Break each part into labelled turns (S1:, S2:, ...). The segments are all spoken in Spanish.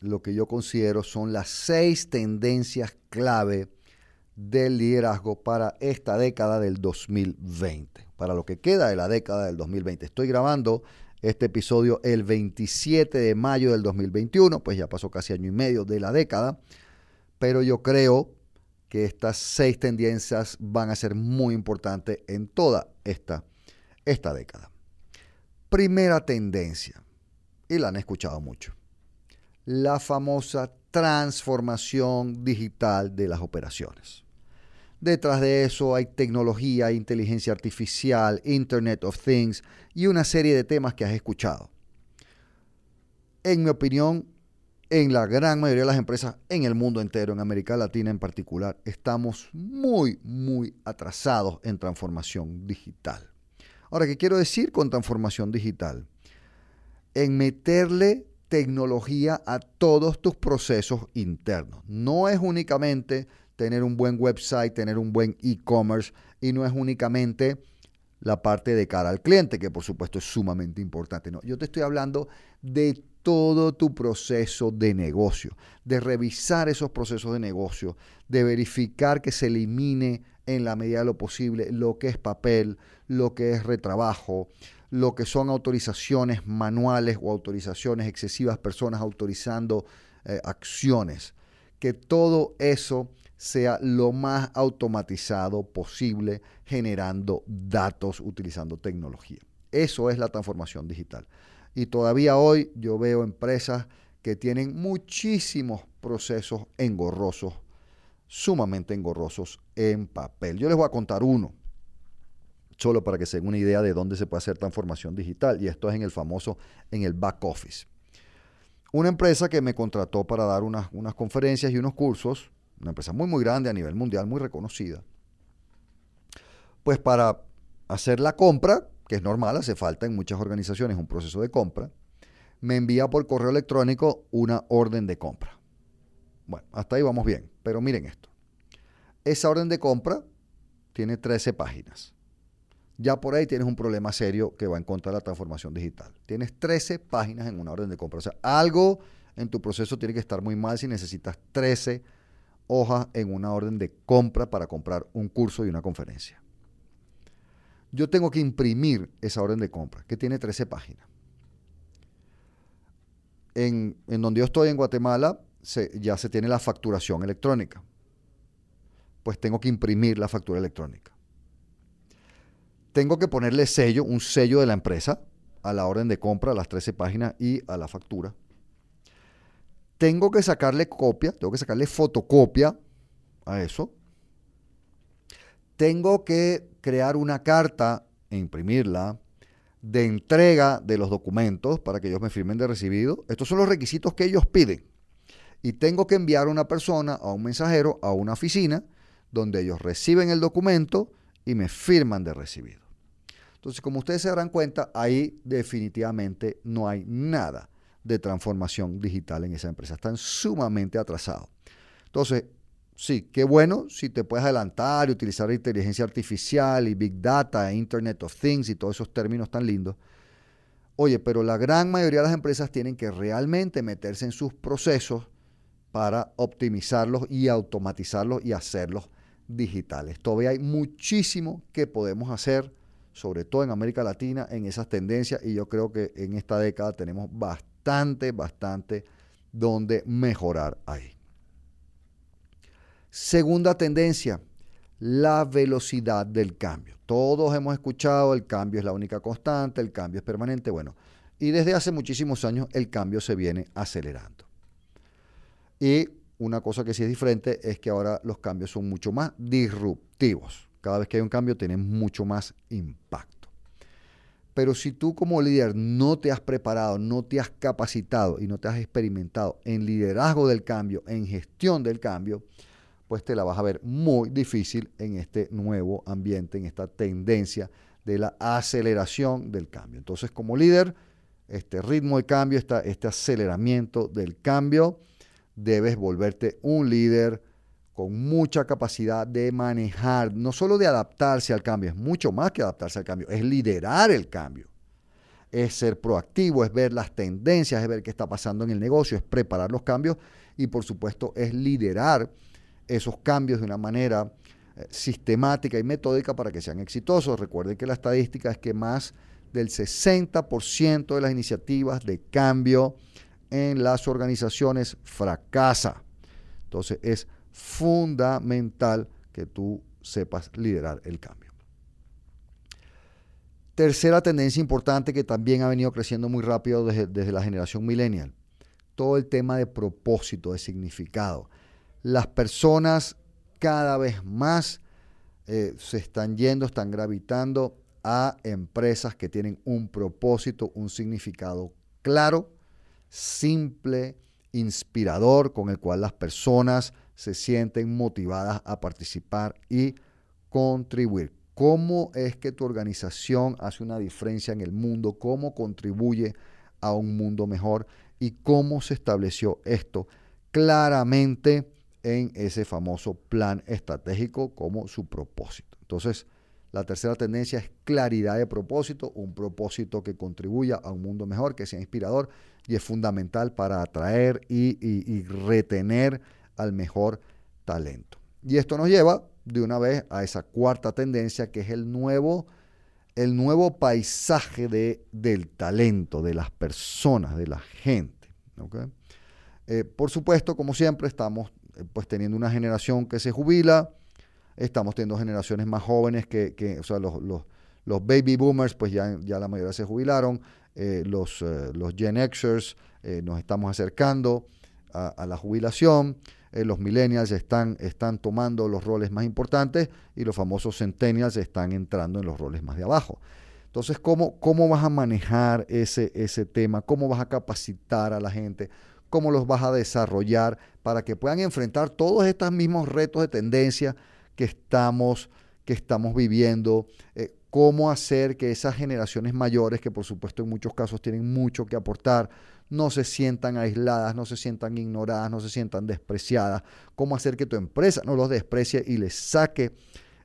S1: lo que yo considero son las seis tendencias clave del liderazgo para esta década del 2020, para lo que queda de la década del 2020. Estoy grabando este episodio el 27 de mayo del 2021, pues ya pasó casi año y medio de la década, pero yo creo que estas seis tendencias van a ser muy importantes en toda esta, esta década. Primera tendencia, y la han escuchado mucho, la famosa transformación digital de las operaciones. Detrás de eso hay tecnología, inteligencia artificial, Internet of Things y una serie de temas que has escuchado. En mi opinión, en la gran mayoría de las empresas en el mundo entero, en América Latina en particular, estamos muy, muy atrasados en transformación digital. Ahora, ¿qué quiero decir con transformación digital? En meterle tecnología a todos tus procesos internos. No es únicamente tener un buen website, tener un buen e-commerce y no es únicamente la parte de cara al cliente, que por supuesto es sumamente importante. No, yo te estoy hablando de todo tu proceso de negocio, de revisar esos procesos de negocio, de verificar que se elimine en la medida de lo posible lo que es papel, lo que es retrabajo, lo que son autorizaciones manuales o autorizaciones excesivas, personas autorizando eh, acciones. Que todo eso sea lo más automatizado posible, generando datos, utilizando tecnología. Eso es la transformación digital. Y todavía hoy yo veo empresas que tienen muchísimos procesos engorrosos, sumamente engorrosos en papel. Yo les voy a contar uno, solo para que se den una idea de dónde se puede hacer transformación digital. Y esto es en el famoso, en el back office. Una empresa que me contrató para dar unas, unas conferencias y unos cursos una empresa muy, muy grande a nivel mundial, muy reconocida. Pues para hacer la compra, que es normal, hace falta en muchas organizaciones un proceso de compra, me envía por correo electrónico una orden de compra. Bueno, hasta ahí vamos bien, pero miren esto. Esa orden de compra tiene 13 páginas. Ya por ahí tienes un problema serio que va en contra de la transformación digital. Tienes 13 páginas en una orden de compra. O sea, algo en tu proceso tiene que estar muy mal si necesitas 13 hoja en una orden de compra para comprar un curso y una conferencia. Yo tengo que imprimir esa orden de compra, que tiene 13 páginas. En, donde yo estoy en Guatemala, ya se tiene la facturación electrónica. Pues tengo que imprimir la factura electrónica. Tengo que ponerle sello, un sello de la empresa, a la orden de compra, a las 13 páginas y a la factura tengo que sacarle copia, tengo que sacarle fotocopia a eso. Tengo que crear una carta e imprimirla de entrega de los documentos para que ellos me firmen de recibido. Estos son los requisitos que ellos piden. Y tengo que enviar a una persona, a un mensajero, a una oficina, donde ellos reciben el documento y me firman de recibido. Entonces, como ustedes se darán cuenta, ahí definitivamente no hay nada de transformación digital en esa empresa. Están sumamente atrasados. Entonces, sí, qué bueno si te puedes adelantar y utilizar inteligencia artificial y big data, Internet of Things y todos esos términos tan lindos. Oye, pero la gran mayoría de las empresas tienen que realmente meterse en sus procesos para optimizarlos y automatizarlos y hacerlos digitales. Todavía hay muchísimo que podemos hacer, sobre todo en América Latina, en esas tendencias y yo creo que en esta década tenemos bastante bastante, donde mejorar ahí. Segunda tendencia, la velocidad del cambio. Todos hemos escuchado, el cambio es la única constante, el cambio es permanente. Bueno, y desde hace muchísimos años el cambio se viene acelerando. Y una cosa que sí es diferente es que ahora los cambios son mucho más disruptivos. Cada vez que hay un cambio tiene mucho más impacto. Pero si tú como líder no te has preparado, no te has capacitado y no te has experimentado en liderazgo del cambio, en gestión del cambio, pues te la vas a ver muy difícil en este nuevo ambiente, en esta tendencia de la aceleración del cambio. Entonces, como líder, este ritmo de cambio, este aceleramiento del cambio, debes volverte un líder con mucha capacidad de manejar, no solo de adaptarse al cambio, es mucho más que adaptarse al cambio, es liderar el cambio, es ser proactivo, es ver las tendencias, es ver qué está pasando en el negocio, es preparar los cambios y por supuesto es liderar esos cambios de una manera eh, sistemática y metódica para que sean exitosos. Recuerden que la estadística es que más del 60% de las iniciativas de cambio en las organizaciones fracasa. Entonces es fundamental que tú sepas liderar el cambio. Tercera tendencia importante que también ha venido creciendo muy rápido desde, desde la generación millennial, todo el tema de propósito, de significado. Las personas cada vez más eh, se están yendo, están gravitando a empresas que tienen un propósito, un significado claro, simple, inspirador, con el cual las personas se sienten motivadas a participar y contribuir. ¿Cómo es que tu organización hace una diferencia en el mundo? ¿Cómo contribuye a un mundo mejor? ¿Y cómo se estableció esto claramente en ese famoso plan estratégico como su propósito. Entonces, la tercera tendencia es claridad de propósito, un propósito que contribuya a un mundo mejor, que sea inspirador y es fundamental para atraer y, retener al mejor talento. Y esto nos lleva de una vez a esa cuarta tendencia que es el nuevo, el nuevo paisaje de, del talento, de las personas, de la gente. Eh, por supuesto, como siempre, estamos eh, pues teniendo una generación que se jubila, estamos teniendo generaciones más jóvenes que, o sea, los, baby boomers, pues ya, ya la mayoría se jubilaron, eh, los, los Gen Xers nos estamos acercando a, la jubilación, los millennials están, están tomando los roles más importantes y los famosos centennials están entrando en los roles más de abajo. Entonces, ¿cómo, cómo vas a manejar ese, ese tema? ¿Cómo vas a capacitar a la gente? cómo los vas a desarrollar para que puedan enfrentar todos estos mismos retos de tendencia que estamos, que estamos viviendo, eh, cómo hacer que esas generaciones mayores, que por supuesto en muchos casos tienen mucho que aportar, no se sientan aisladas, no se sientan ignoradas, no se sientan despreciadas, cómo hacer que tu empresa no los desprecie y les saque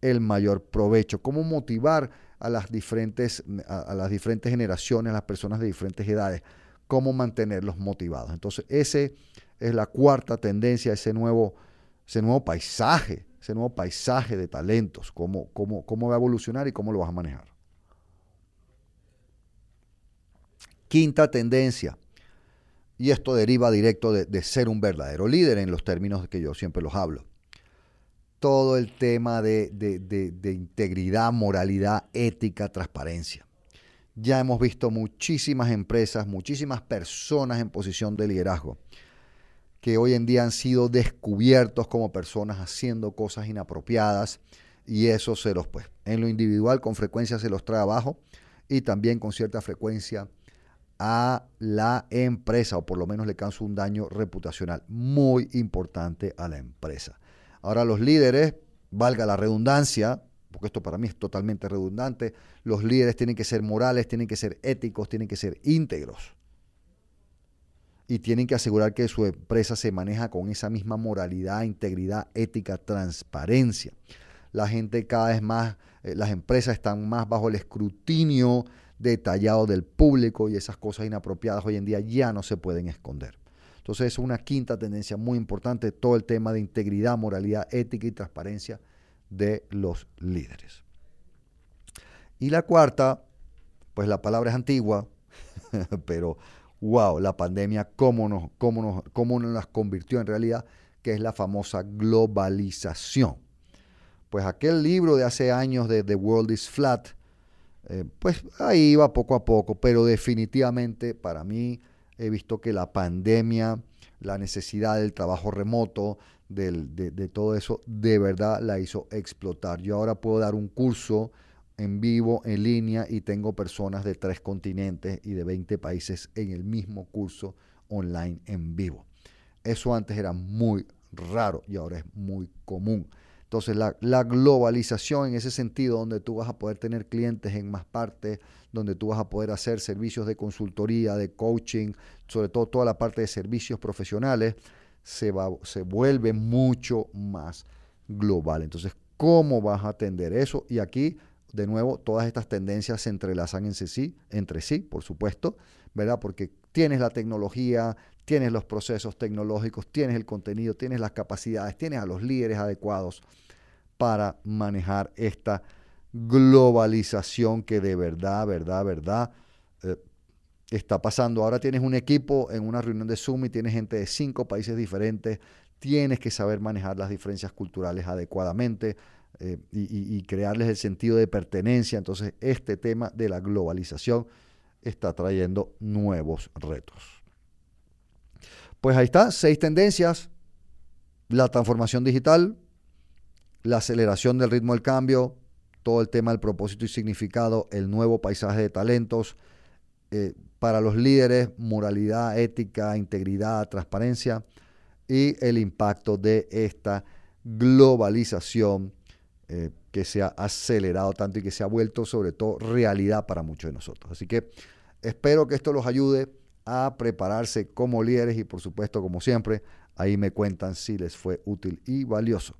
S1: el mayor provecho, cómo motivar a las diferentes, a las diferentes generaciones, a las personas de diferentes edades cómo mantenerlos motivados. Entonces, esa es la cuarta tendencia, ese nuevo, ese nuevo paisaje, ese nuevo paisaje de talentos, cómo, cómo, cómo va a evolucionar y cómo lo vas a manejar. Quinta tendencia, y esto deriva directo de, ser un verdadero líder en los términos que yo siempre los hablo. Todo el tema de, de integridad, moralidad, ética, transparencia. Ya hemos visto muchísimas empresas, muchísimas personas en posición de liderazgo que hoy en día han sido descubiertos como personas haciendo cosas inapropiadas y eso se los, pues, en lo individual con frecuencia se los trae abajo y también con cierta frecuencia a la empresa o por lo menos le causa un daño reputacional muy importante a la empresa. Ahora los líderes, valga la redundancia, porque esto para mí es totalmente redundante, los líderes tienen que ser morales, tienen que ser éticos, tienen que ser íntegros. Y tienen que asegurar que su empresa se maneja con esa misma moralidad, integridad, ética, transparencia. La gente cada vez más, eh, las empresas están más bajo el escrutinio detallado del público y esas cosas inapropiadas hoy en día ya no se pueden esconder. Entonces es una quinta tendencia muy importante, todo el tema de integridad, moralidad, ética y transparencia de los líderes. Y la cuarta, pues la palabra es antigua, pero wow, la pandemia, cómo nos, cómo, nos, cómo nos las convirtió en realidad, que es la famosa globalización. Pues aquel libro de hace años de The World is Flat, eh, pues ahí iba poco a poco, pero definitivamente para mí he visto que la pandemia, la necesidad del trabajo remoto, de, todo eso, de verdad la hizo explotar. Yo ahora puedo dar un curso en vivo, en línea, y tengo personas de tres continentes y de 20 países en el mismo curso online en vivo. Eso antes era muy raro y ahora es muy común. Entonces la, la, globalización en ese sentido, donde tú vas a poder tener clientes en más partes, donde tú vas a poder hacer servicios de consultoría, de coaching, sobre todo toda la parte de servicios profesionales, se, va, se vuelve mucho más global. Entonces, ¿cómo vas a atender eso? Y aquí, de nuevo, todas estas tendencias se entrelazan entre sí, entre sí, por supuesto, ¿verdad? Porque tienes la tecnología, tienes los procesos tecnológicos, tienes el contenido, tienes las capacidades, tienes a los líderes adecuados para manejar esta globalización que de verdad, verdad, verdad eh, está pasando. Ahora tienes un equipo en una reunión de Zoom y tienes gente de cinco países diferentes. Tienes que saber manejar las diferencias culturales adecuadamente eh, y, crearles el sentido de pertenencia. Entonces, este tema de la globalización está trayendo nuevos retos. Pues ahí está, seis tendencias. La transformación digital, la aceleración del ritmo del cambio, todo el tema del propósito y significado, el nuevo paisaje de talentos, eh, para los líderes, moralidad, ética, integridad, transparencia y el impacto de esta globalización eh, que se ha acelerado tanto y que se ha vuelto sobre todo realidad para muchos de nosotros. Así que espero que esto los ayude a prepararse como líderes y por supuesto como siempre, ahí me cuentan si les fue útil y valioso.